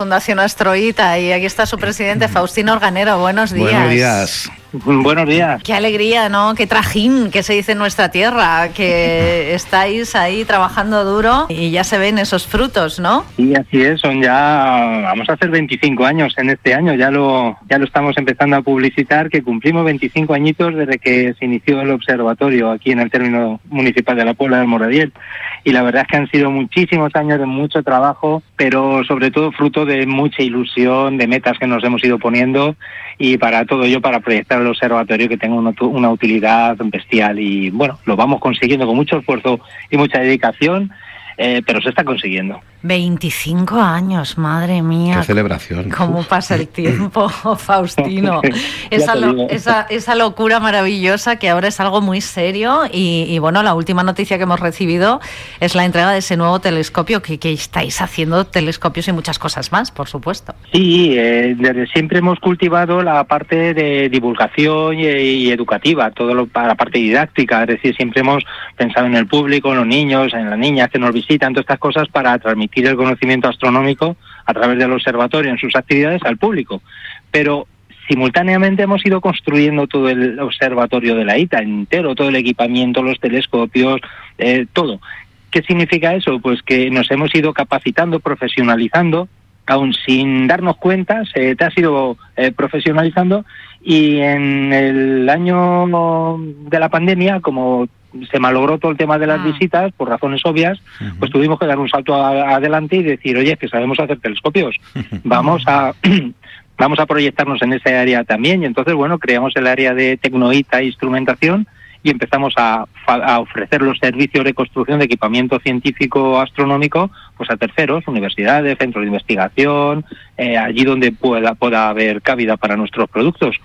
Fundación Astroita y aquí está su presidente Faustino Organero. Buenos días. Buenos días. Buenos días. Qué alegría, ¿no? Qué trajín que se dice en nuestra tierra, que estáis ahí trabajando duro y ya se ven esos frutos, ¿no? Sí, así es, son ya, vamos a hacer 25 años en este año, ya lo, ya lo estamos empezando a publicitar, que cumplimos 25 añitos desde que se inició el observatorio aquí en el término municipal de la Puebla del Moradiel. Y la verdad es que han sido muchísimos años de mucho trabajo, pero sobre todo fruto de mucha ilusión, de metas que nos hemos ido poniendo y para todo ello, para proyectar el observatorio que tenga una, una utilidad bestial. Y bueno, lo vamos consiguiendo con mucho esfuerzo y mucha dedicación. Eh, pero se está consiguiendo. 25 años, madre mía. Qué celebración. ¿Cómo pasa el tiempo, Faustino? esa, esa, esa, locura maravillosa que ahora es algo muy serio. Y, y, bueno, la última noticia que hemos recibido es la entrega de ese nuevo telescopio que, que estáis haciendo telescopios y muchas cosas más, por supuesto. Sí, eh, desde siempre hemos cultivado la parte de divulgación y, y educativa, todo lo, la parte didáctica. Es decir, siempre hemos pensado en el público, en los niños, en las niñas que nos visitan todas estas cosas para transmitir el conocimiento astronómico a través del observatorio en sus actividades al público. Pero simultáneamente hemos ido construyendo todo el observatorio de la ITA entero, todo el equipamiento, los telescopios, eh, todo. ¿Qué significa eso? Pues que nos hemos ido capacitando, profesionalizando, aún sin darnos cuenta, se te has ido eh, profesionalizando y en el año de la pandemia, como se malogró todo el tema de las Ah. visitas por razones obvias, pues tuvimos que dar un salto a- adelante y decir, oye, que sabemos hacer telescopios, vamos a vamos a proyectarnos en ese área también y entonces bueno creamos el área de tecnoita e instrumentación y empezamos a, a ofrecer los servicios de construcción de equipamiento científico astronómico pues a terceros, universidades, centros de investigación, eh, allí donde pueda pueda haber cabida para nuestros productos.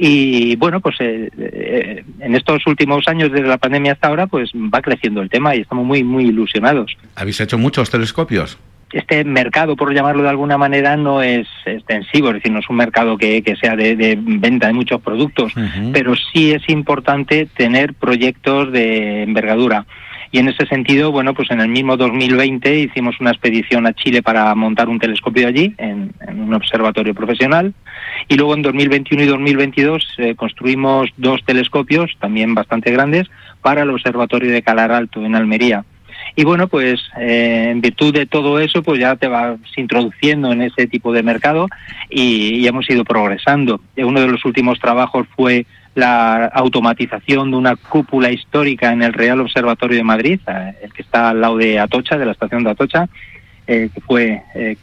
Y bueno, pues eh, eh, en estos últimos años desde la pandemia hasta ahora, pues va creciendo el tema y estamos muy, muy ilusionados. ¿Habéis hecho muchos telescopios? Este mercado, por llamarlo de alguna manera, no es extensivo, es decir, no es un mercado que, que sea de, de venta de muchos productos, pero sí es importante tener proyectos de envergadura. Y en ese sentido, bueno, pues en el mismo 2020 hicimos una expedición a Chile para montar un telescopio allí, en, un observatorio profesional. Y luego en 2021 y 2022 eh, construimos dos telescopios, también bastante grandes, para el Observatorio de Calar Alto, en Almería. Y bueno, pues eh, en virtud de todo eso, pues ya te vas introduciendo en ese tipo de mercado y, y hemos ido progresando. Eh, Uno de los últimos trabajos fue la automatización de una cúpula histórica en el Real Observatorio de Madrid, eh, el que está al lado de Atocha, de la estación de Atocha, eh, fue, eh,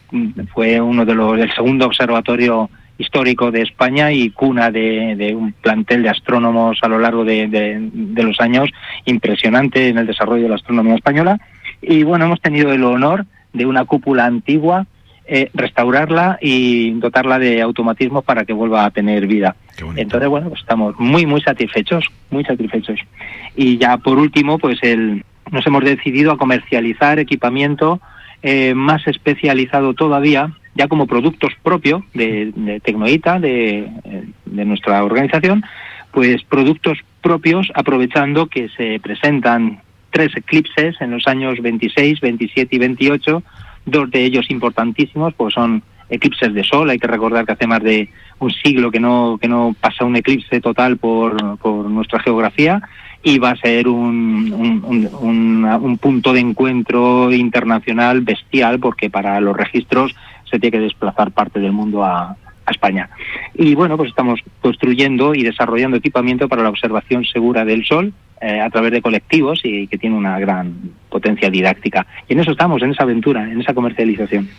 fue uno de los, el segundo observatorio histórico de España y cuna de, un plantel de astrónomos a lo largo de los años impresionante en el desarrollo de la astronomía española. Y bueno, hemos tenido el honor de una cúpula antigua, eh, restaurarla y dotarla de automatismos para que vuelva a tener vida. Entonces, bueno, pues estamos muy, muy satisfechos, muy satisfechos. Y ya por último, pues el, nos hemos decidido a comercializar equipamiento eh, más especializado todavía, ya como productos propios de, de Tecnoita, de, de nuestra organización, pues productos propios aprovechando que se presentan tres eclipses en los años 26, 27 y 28, dos de ellos importantísimos, pues son eclipses de sol, hay que recordar que hace más de un siglo que no, que no pasa un eclipse total por, por nuestra geografía y va a ser un, un, un- un punto de encuentro internacional bestial porque para los registros se tiene que desplazar parte del mundo a, a España. Y bueno, pues estamos construyendo y desarrollando equipamiento para la observación segura del Sol eh, a través de colectivos y que tiene una gran potencia didáctica. Y en eso estamos, en esa aventura, en esa comercialización.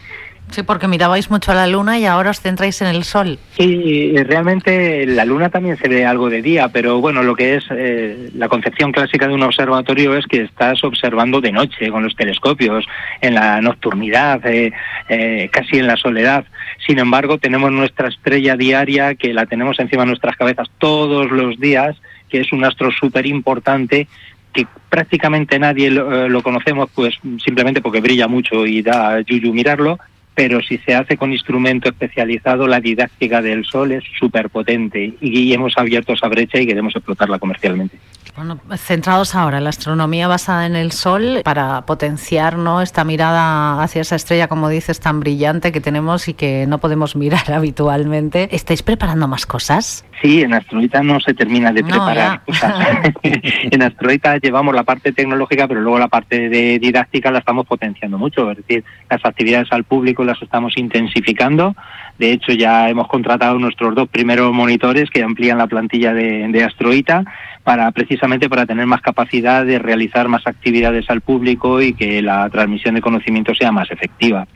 Sí, porque mirabais mucho a la luna y ahora os centráis en el sol. Sí, realmente la luna también se ve algo de día, pero bueno, lo que es eh, la concepción clásica de un observatorio es que estás observando de noche con los telescopios, en la nocturnidad, eh, eh, casi en la soledad. Sin embargo, tenemos nuestra estrella diaria que la tenemos encima de nuestras cabezas todos los días, que es un astro súper importante que prácticamente nadie lo, lo, conocemos, pues simplemente porque brilla mucho y da yuyu mirarlo, pero si se hace con instrumento especializado, la didáctica del sol es súper potente y hemos abierto esa brecha y queremos explotarla comercialmente. Bueno, centrados ahora en la astronomía basada en el Sol para potenciar ¿no? esta mirada hacia esa estrella, como dices, tan brillante que tenemos y que no podemos mirar habitualmente. ¿Estáis preparando más cosas? Sí, en Astroita no se termina de preparar cosas. en Astroita llevamos la parte tecnológica, pero luego la parte de didáctica la estamos potenciando mucho. Es decir, las actividades al público las estamos intensificando. De hecho, ya hemos contratado nuestros dos primeros monitores que amplían la plantilla de, de Astroita para precisamente para tener más capacidad de realizar más actividades al público y que la transmisión de conocimiento sea más efectiva.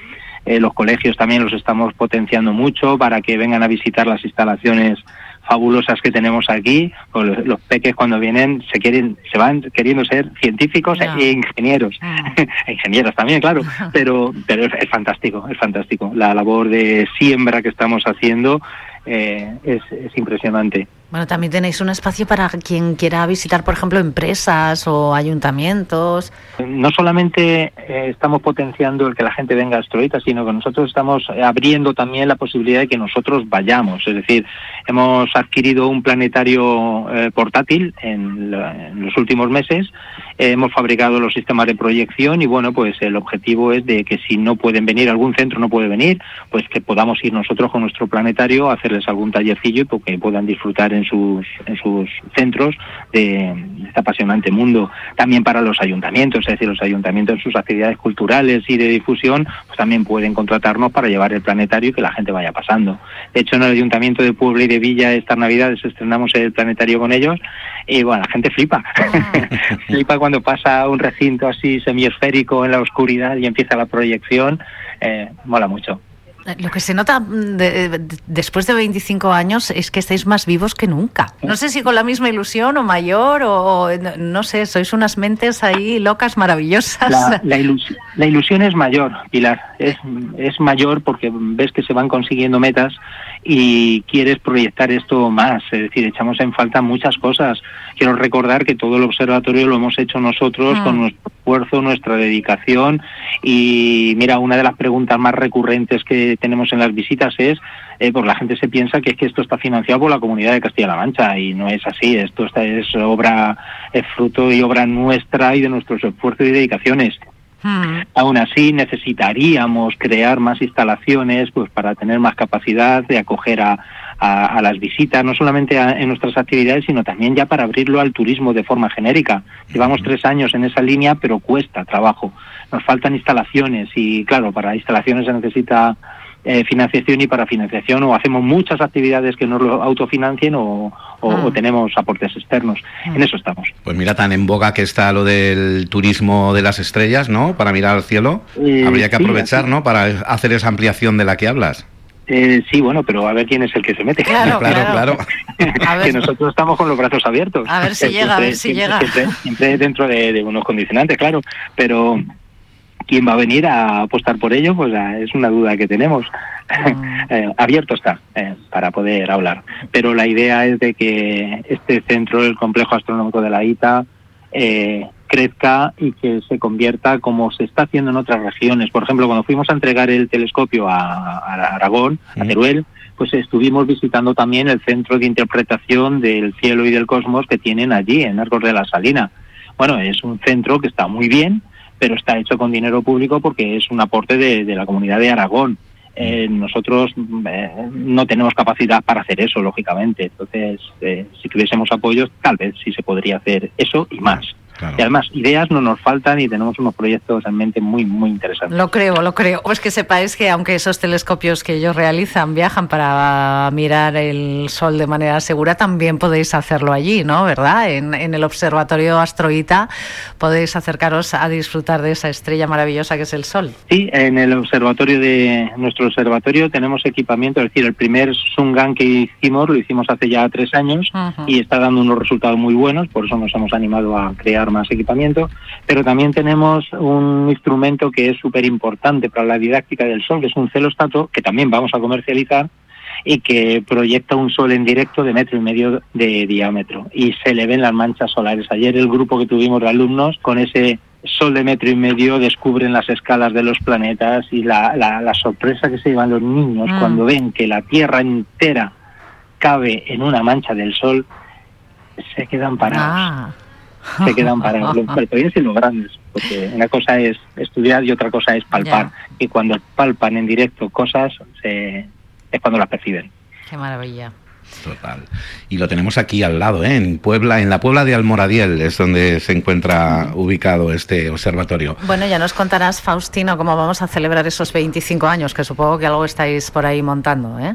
Eh, los colegios también los estamos potenciando mucho para que vengan a visitar las instalaciones fabulosas que tenemos aquí. Los, los, peques cuando vienen se quieren, se van queriendo ser científicos e ingenieros, mm. ingenieros también, claro. Pero, pero es, es, fantástico, es fantástico. La labor de siembra que estamos haciendo eh, es, es impresionante. Bueno, también tenéis un espacio para quien quiera visitar, por ejemplo, empresas o ayuntamientos. No solamente eh, estamos potenciando el que la gente venga a Astroita, sino que nosotros estamos abriendo también la posibilidad de que nosotros vayamos. Es decir, hemos adquirido un planetario eh, portátil en, la, los últimos meses, hemos fabricado los sistemas de proyección y bueno, pues el objetivo es de que si no pueden venir, algún centro no puede venir, pues que podamos ir nosotros con nuestro planetario a hacerles algún tallercillo y que puedan disfrutar en sus, en sus centros de, de, este apasionante mundo. También para los ayuntamientos, es decir, los ayuntamientos en sus actividades culturales y de difusión, pues también pueden contratarnos para llevar el planetario y que la gente vaya pasando. De hecho, en el ayuntamiento de Puebla y de Villa estas navidades estrenamos el planetario con ellos y bueno, la gente flipa. flipa cuando pasa un recinto así semiesférico en la oscuridad y empieza la proyección, eh, mola mucho. Lo que se nota de, de, después de 25 años es que estáis más vivos que nunca. No sé si con la misma ilusión o mayor o, o no sé, sois unas mentes ahí locas maravillosas. La, la, ilusión, la ilusión es mayor, Pilar. Es, es mayor porque ves que se van consiguiendo metas y quieres proyectar esto más. Es decir, echamos en falta muchas cosas. Quiero recordar que todo el observatorio lo hemos hecho nosotros con nuestro esfuerzo, nuestra dedicación y mira, una de las preguntas más recurrentes que tenemos en las visitas es, eh, pues la gente se piensa que es que esto está financiado por la comunidad de Castilla-La Mancha y no es así, esto está, es obra, es fruto y obra nuestra y de nuestros esfuerzos y dedicaciones. Hmm. Aún así necesitaríamos crear más instalaciones pues para tener más capacidad de acoger a, a, a las visitas, no solamente a, en nuestras actividades, sino también ya para abrirlo al turismo de forma genérica. Llevamos tres años en esa línea, pero cuesta trabajo. Nos faltan instalaciones y claro, para instalaciones se necesita eh, financiación y para financiación o hacemos muchas actividades que nos lo autofinancien o, o, ah. o tenemos aportes externos. Ah. En eso estamos. Pues mira, tan en boga que está lo del turismo de las estrellas, ¿no? Para mirar al cielo. Eh, Habría que aprovechar, sí, ¿no? Para hacer esa ampliación de la que hablas. Eh, sí, bueno, pero a ver quién es el que se mete. Claro, claro, claro. claro. que nosotros estamos con los brazos abiertos. A ver si siempre, llega, a ver si siempre, llega. Siempre, siempre dentro de, de, unos condicionantes, claro. Pero quién va a venir a apostar por ello, pues es una duda que tenemos. Mm. eh, abierto está eh, para poder hablar. Pero la idea es de que este centro, el complejo astronómico de la ITA, eh, crezca y que se convierta como se está haciendo en otras regiones. Por ejemplo, cuando fuimos a entregar el telescopio a, a Aragón, a Teruel, pues estuvimos visitando también el centro de interpretación del cielo y del cosmos que tienen allí, en Arcos de la Salina. Bueno, es un centro que está muy bien, pero está hecho con dinero público porque es un aporte de, de la comunidad de Aragón. Eh, nosotros eh, no tenemos capacidad para hacer eso, lógicamente. Entonces, eh, si tuviésemos apoyos, tal vez sí se podría hacer eso y más. Y además, ideas no nos faltan y tenemos unos proyectos en mente muy, muy interesantes. Lo creo, lo creo. Pues que sepáis que aunque esos telescopios que ellos realizan viajan para mirar el Sol de manera segura, también podéis hacerlo allí, ¿no? ¿Verdad? En, en el Observatorio Astroita podéis acercaros a disfrutar de esa estrella maravillosa que es el Sol. Sí, en el observatorio de nuestro observatorio tenemos equipamiento, es decir, el primer Sungan que hicimos lo hicimos hace ya tres años y está dando unos resultados muy buenos, por eso nos hemos animado a crear más equipamiento, pero también tenemos un instrumento que es súper importante para la didáctica del Sol, que es un celostato que también vamos a comercializar y que proyecta un sol en directo de metro y medio de diámetro y se le ven las manchas solares. Ayer el grupo que tuvimos de alumnos con ese sol de metro y medio descubren las escalas de los planetas y la, la, sorpresa que se llevan los niños mm. cuando ven que la Tierra entera cabe en una mancha del sol, se quedan parados. Ah. Se quedan parados. Los pequeños y los grandes, porque una cosa es estudiar y otra cosa es palpar. Y cuando palpan en directo cosas, es cuando las perciben. Qué maravilla. Total. Y lo tenemos aquí al lado, ¿eh? en Puebla, en la Puebla de Almoradiel es donde se encuentra ubicado este observatorio. Bueno, ya nos contarás, Faustino, cómo vamos a celebrar esos 25 años, que supongo que algo estáis por ahí montando, ¿eh?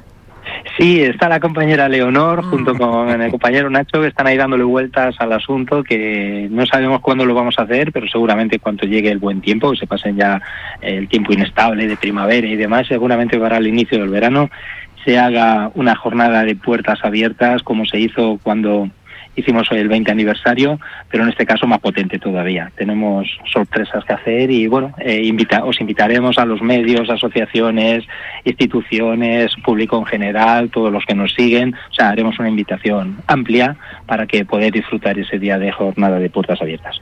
Sí, está la compañera Leonor mm. junto con el compañero Nacho que están ahí dándole vueltas al asunto que no sabemos cuándo lo vamos a hacer, pero seguramente cuando llegue el buen tiempo, que se pasen ya el tiempo inestable de primavera y demás, seguramente para el inicio del verano se haga una jornada de puertas abiertas como se hizo cuando hicimos hoy el 20 aniversario, pero en este caso más potente todavía. Tenemos sorpresas que hacer y bueno, eh, os invitaremos a los medios, asociaciones, instituciones, público en general, todos los que nos siguen. O sea, haremos una invitación amplia para que podáis disfrutar ese día de jornada de puertas abiertas.